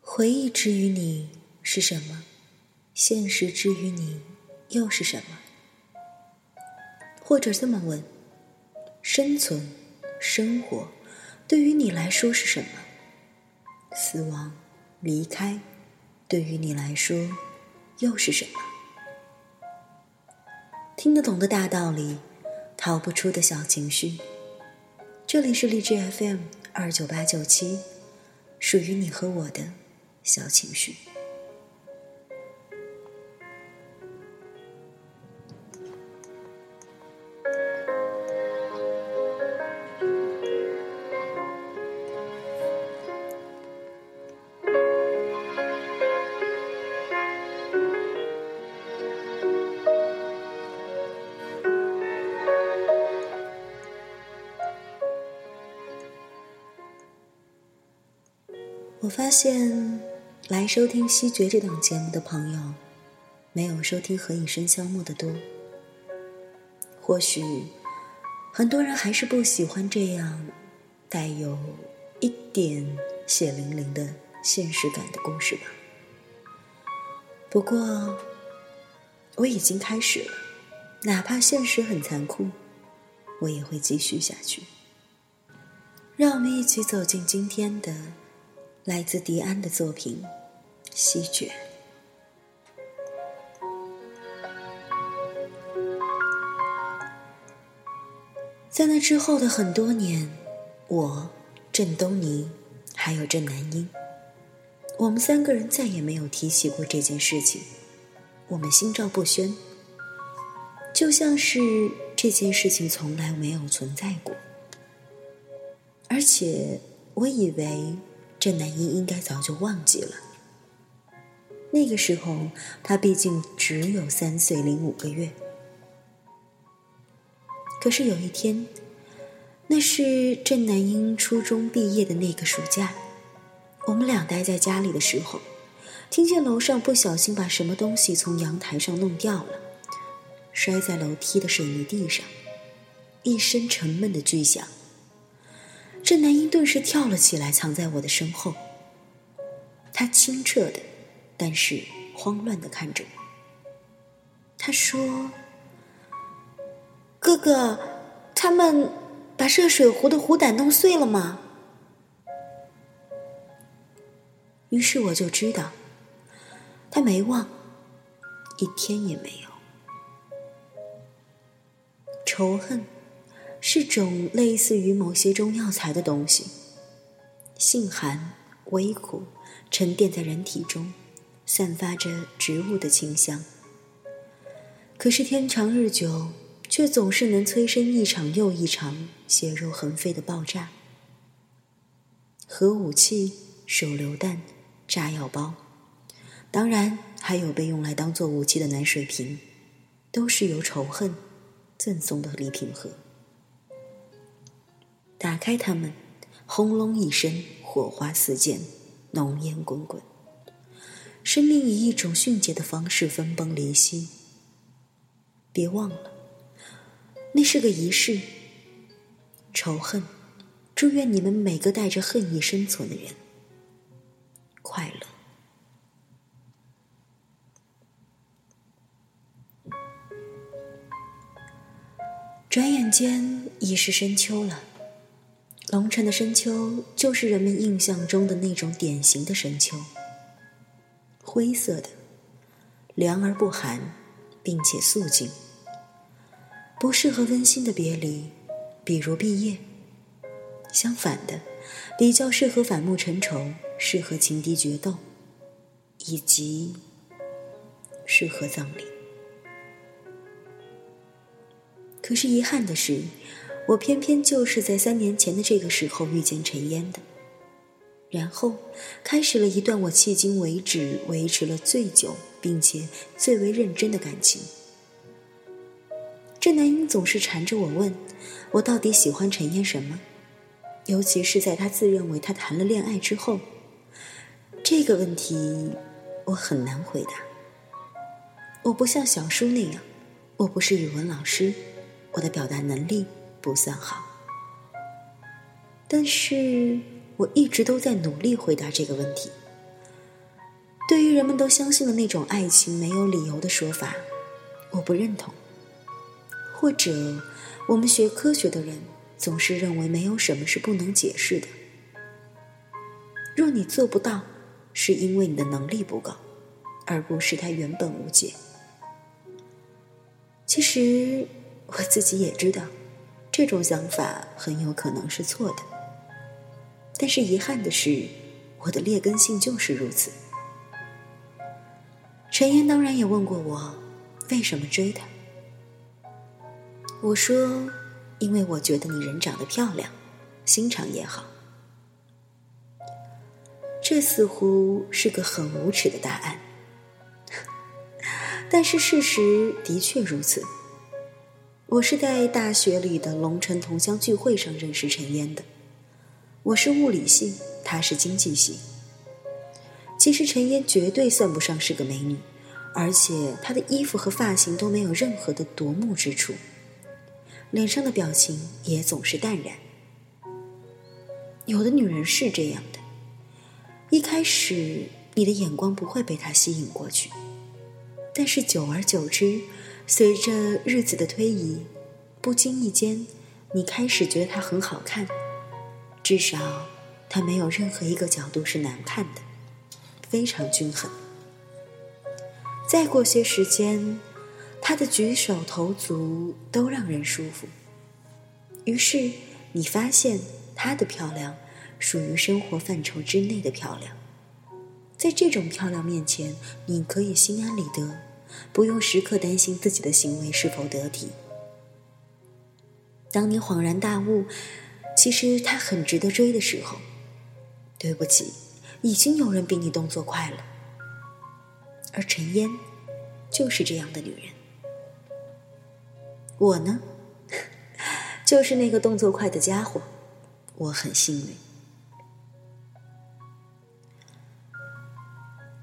回忆之于你是什么？现实之于你又是什么？或者这么问：生存、生活，对于你来说是什么？死亡、离开，对于你来说又是什么？听得懂的大道理，逃不出的小情绪。这里是荔枝 FM 二九八九七，属于你和我的。小情绪。我发现。来收听《西决》这档节目的朋友，没有收听《何以笙箫默》的多。或许很多人还是不喜欢这样带有一点血淋淋的现实感的故事吧。不过我已经开始了，哪怕现实很残酷，我也会继续下去。让我们一起走进今天的。来自迪安的作品《西决》。在那之后的很多年，我、郑东尼还有郑南英，我们三个人再也没有提起过这件事情。我们心照不宣，就像是这件事情从来没有存在过。而且，我以为。郑南英应该早就忘记了。那个时候，他毕竟只有三岁零五个月。可是有一天，那是郑南英初中毕业的那个暑假，我们俩待在家里的时候，听见楼上不小心把什么东西从阳台上弄掉了，摔在楼梯的水泥地上，一声沉闷的巨响。郑南英顿时跳了起来，藏在我的身后。他清澈的，但是慌乱的看着我。他说：“哥哥，他们把热水壶的壶胆弄碎了吗？”于是我就知道，他没忘，一天也没有仇恨。是种类似于某些中药材的东西，性寒微苦，沉淀在人体中，散发着植物的清香。可是天长日久，却总是能催生一场又一场血肉横飞的爆炸。核武器、手榴弹、炸药包，当然还有被用来当做武器的暖水瓶，都是由仇恨赠送的礼品盒。打开它们，轰隆一声，火花四溅，浓烟滚滚。生命以一种迅捷的方式分崩离析。别忘了，那是个仪式。仇恨，祝愿你们每个带着恨意生存的人快乐。转眼间已是深秋了。龙城的深秋，就是人们印象中的那种典型的深秋，灰色的，凉而不寒，并且肃静，不适合温馨的别离，比如毕业；相反的，比较适合反目成仇，适合情敌决斗，以及适合葬礼。可是遗憾的是。我偏偏就是在三年前的这个时候遇见陈烟的，然后开始了一段我迄今为止维持了最久并且最为认真的感情。郑南英总是缠着我问，我到底喜欢陈烟什么？尤其是在他自认为他谈了恋爱之后，这个问题我很难回答。我不像小叔那样，我不是语文老师，我的表达能力不算好。但是我一直都在努力回答这个问题。对于人们都相信的那种爱情没有理由的说法，我不认同。或者，我们学科学的人总是认为没有什么是不能解释的。若你做不到，是因为你的能力不够，而不是它原本无解。其实我自己也知道，这种想法很有可能是错的。但是遗憾的是，我的劣根性就是如此。陈岩当然也问过我，为什么追他。我说，因为我觉得你人长得漂亮，心肠也好。这似乎是个很无耻的答案，但是事实的确如此。我是在大学里的龙城同乡聚会上认识陈烟的。我是物理系，她是经济系。其实陈烟绝对算不上是个美女，而且她的衣服和发型都没有任何的夺目之处。脸上的表情也总是淡然。有的女人是这样的，一开始你的眼光不会被她吸引过去，但是久而久之，随着日子的推移，不经意间，你开始觉得她很好看，至少她没有任何一个角度是难看的，非常均衡。再过些时间。他的举手投足都让人舒服，于是你发现她的漂亮属于生活范畴之内的漂亮。在这种漂亮面前，你可以心安理得，不用时刻担心自己的行为是否得体。当你恍然大悟，其实他很值得追的时候，对不起，已经有人比你动作快了。而陈烟，就是这样的女人。我呢，就是那个动作快的家伙，我很幸运。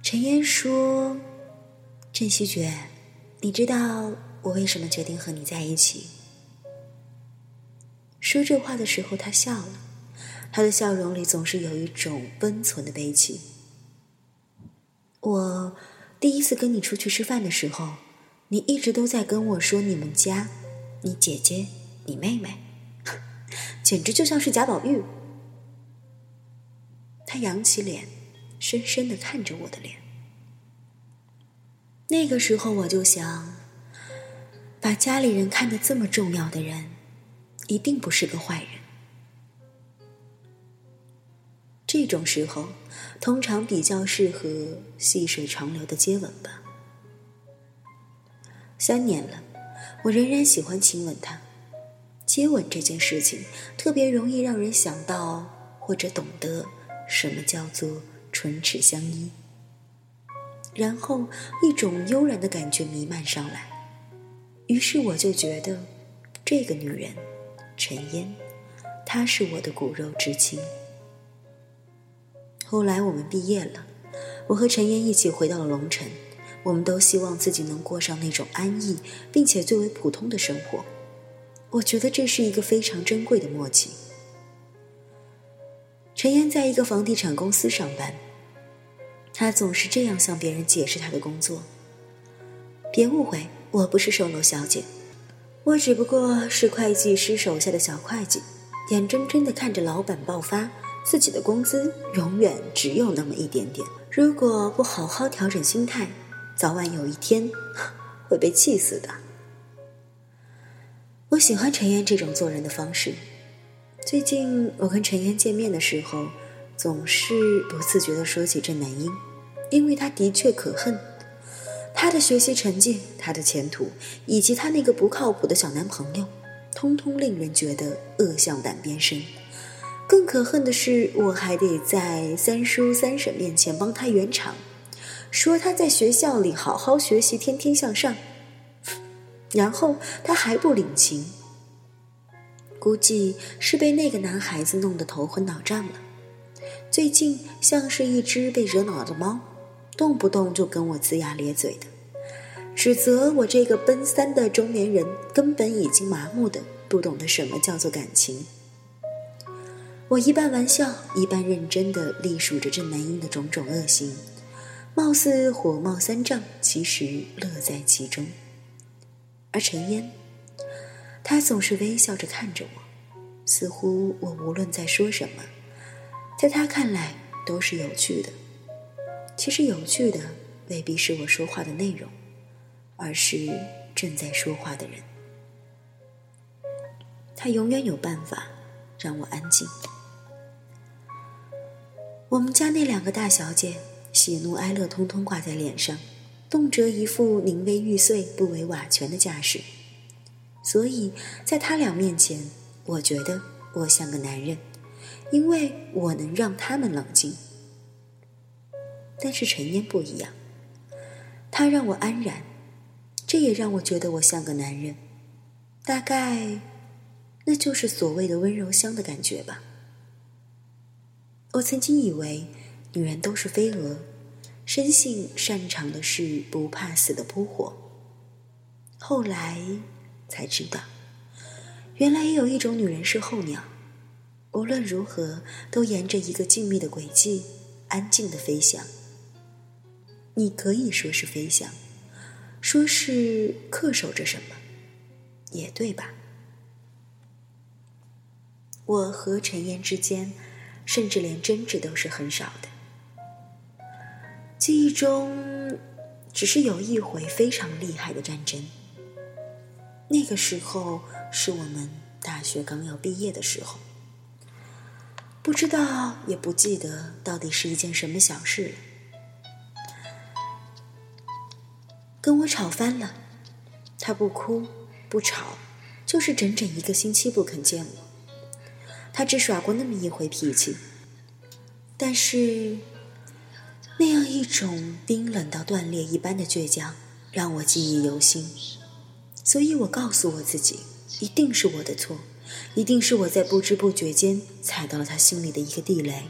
陈烟说：“郑希觉，你知道我为什么决定和你在一起？”说这话的时候，他笑了，他的笑容里总是有一种温存的悲戚。我第一次跟你出去吃饭的时候，你一直都在跟我说你们家。你姐姐，你妹妹，简直就像是贾宝玉。他扬起脸，深深的看着我的脸。那个时候我就想，把家里人看得这么重要的人，一定不是个坏人。这种时候，通常比较适合细水长流的接吻吧。三年了。我仍然喜欢亲吻他，接吻这件事情特别容易让人想到或者懂得什么叫做唇齿相依，然后一种悠然的感觉弥漫上来，于是我就觉得这个女人陈烟，她是我的骨肉至亲。后来我们毕业了，我和陈烟一起回到了龙城。我们都希望自己能过上那种安逸并且最为普通的生活，我觉得这是一个非常珍贵的默契。陈岩在一个房地产公司上班，他总是这样向别人解释他的工作：“别误会，我不是售楼小姐，我只不过是会计师手下的小会计，眼睁睁的看着老板爆发，自己的工资永远只有那么一点点。如果不好好调整心态。”早晚有一天 会被气死的。我喜欢陈岩这种做人的方式。最近我跟陈岩见面的时候，总是不自觉的说起郑南英，因为他的确可恨。他的学习成绩、他的前途，以及他那个不靠谱的小男朋友，通通令人觉得恶向胆边生。更可恨的是，我还得在三叔三婶面前帮他圆场。说他在学校里好好学习，天天向上。然后他还不领情，估计是被那个男孩子弄得头昏脑胀了。最近像是一只被惹恼的猫，动不动就跟我龇牙咧嘴的，指责我这个奔三的中年人根本已经麻木的不懂得什么叫做感情。我一半玩笑，一半认真的隶数着这男婴的种种恶行，貌似火冒三丈，其实乐在其中。而陈烟，他总是微笑着看着我，似乎我无论在说什么。在他看来都是有趣的，其实有趣的未必是我说话的内容，而是正在说话的人。他永远有办法让我安静。我们家那两个大小姐，喜怒哀乐通通挂在脸上，动辄一副宁为玉碎不为瓦全的架势，所以在他俩面前，我觉得我像个男人。因为我能让他们冷静，但是陈烟不一样，他让我安然，这也让我觉得我像个男人，大概那就是所谓的温柔乡的感觉吧。我曾经以为女人都是飞蛾，生性擅长的是不怕死的扑火，后来才知道，原来也有一种女人是候鸟。无论如何，都沿着一个静谧的轨迹，安静的飞翔。你可以说是飞翔，说是恪守着什么，也对吧？我和陈烟之间，甚至连争执都是很少的。记忆中，只是有一回非常厉害的战争。那个时候是我们大学刚要毕业的时候。不知道，也不记得到底是一件什么小事了。跟我吵翻了，他不哭不吵，就是整整一个星期不肯见我。他只耍过那么一回脾气，但是那样一种冰冷到断裂一般的倔强，让我记忆犹新。所以我告诉我自己，一定是我的错。一定是我在不知不觉间踩到了他心里的一个地雷。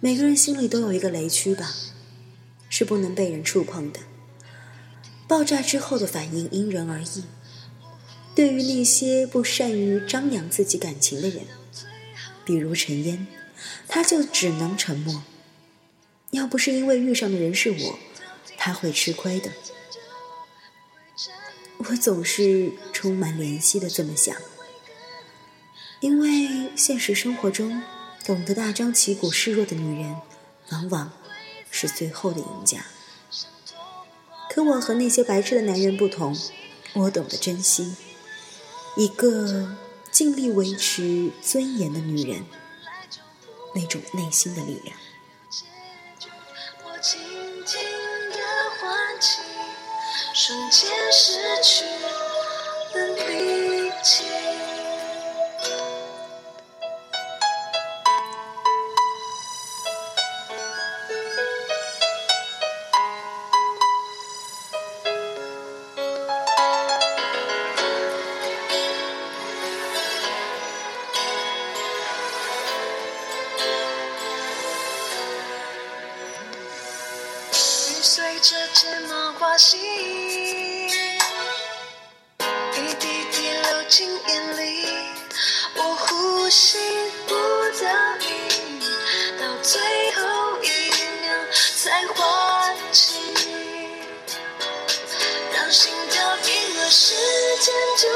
每个人心里都有一个雷区吧，是不能被人触碰的。爆炸之后的反应因人而异。对于那些不善于张扬自己感情的人，比如陈烟，他就只能沉默。要不是因为遇上的人是我，他会吃亏的。我总是充满怜惜的这么想，因为现实生活中，懂得大张旗鼓示弱的女人，往往是最后的赢家。可我和那些白痴的男人不同，我懂得珍惜一个尽力维持尊严的女人那种内心的力量。瞬间失去了力气。就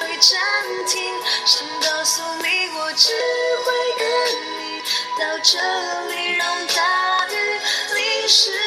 会暂停。想告诉你，我只会跟你到这里，让大雨淋湿。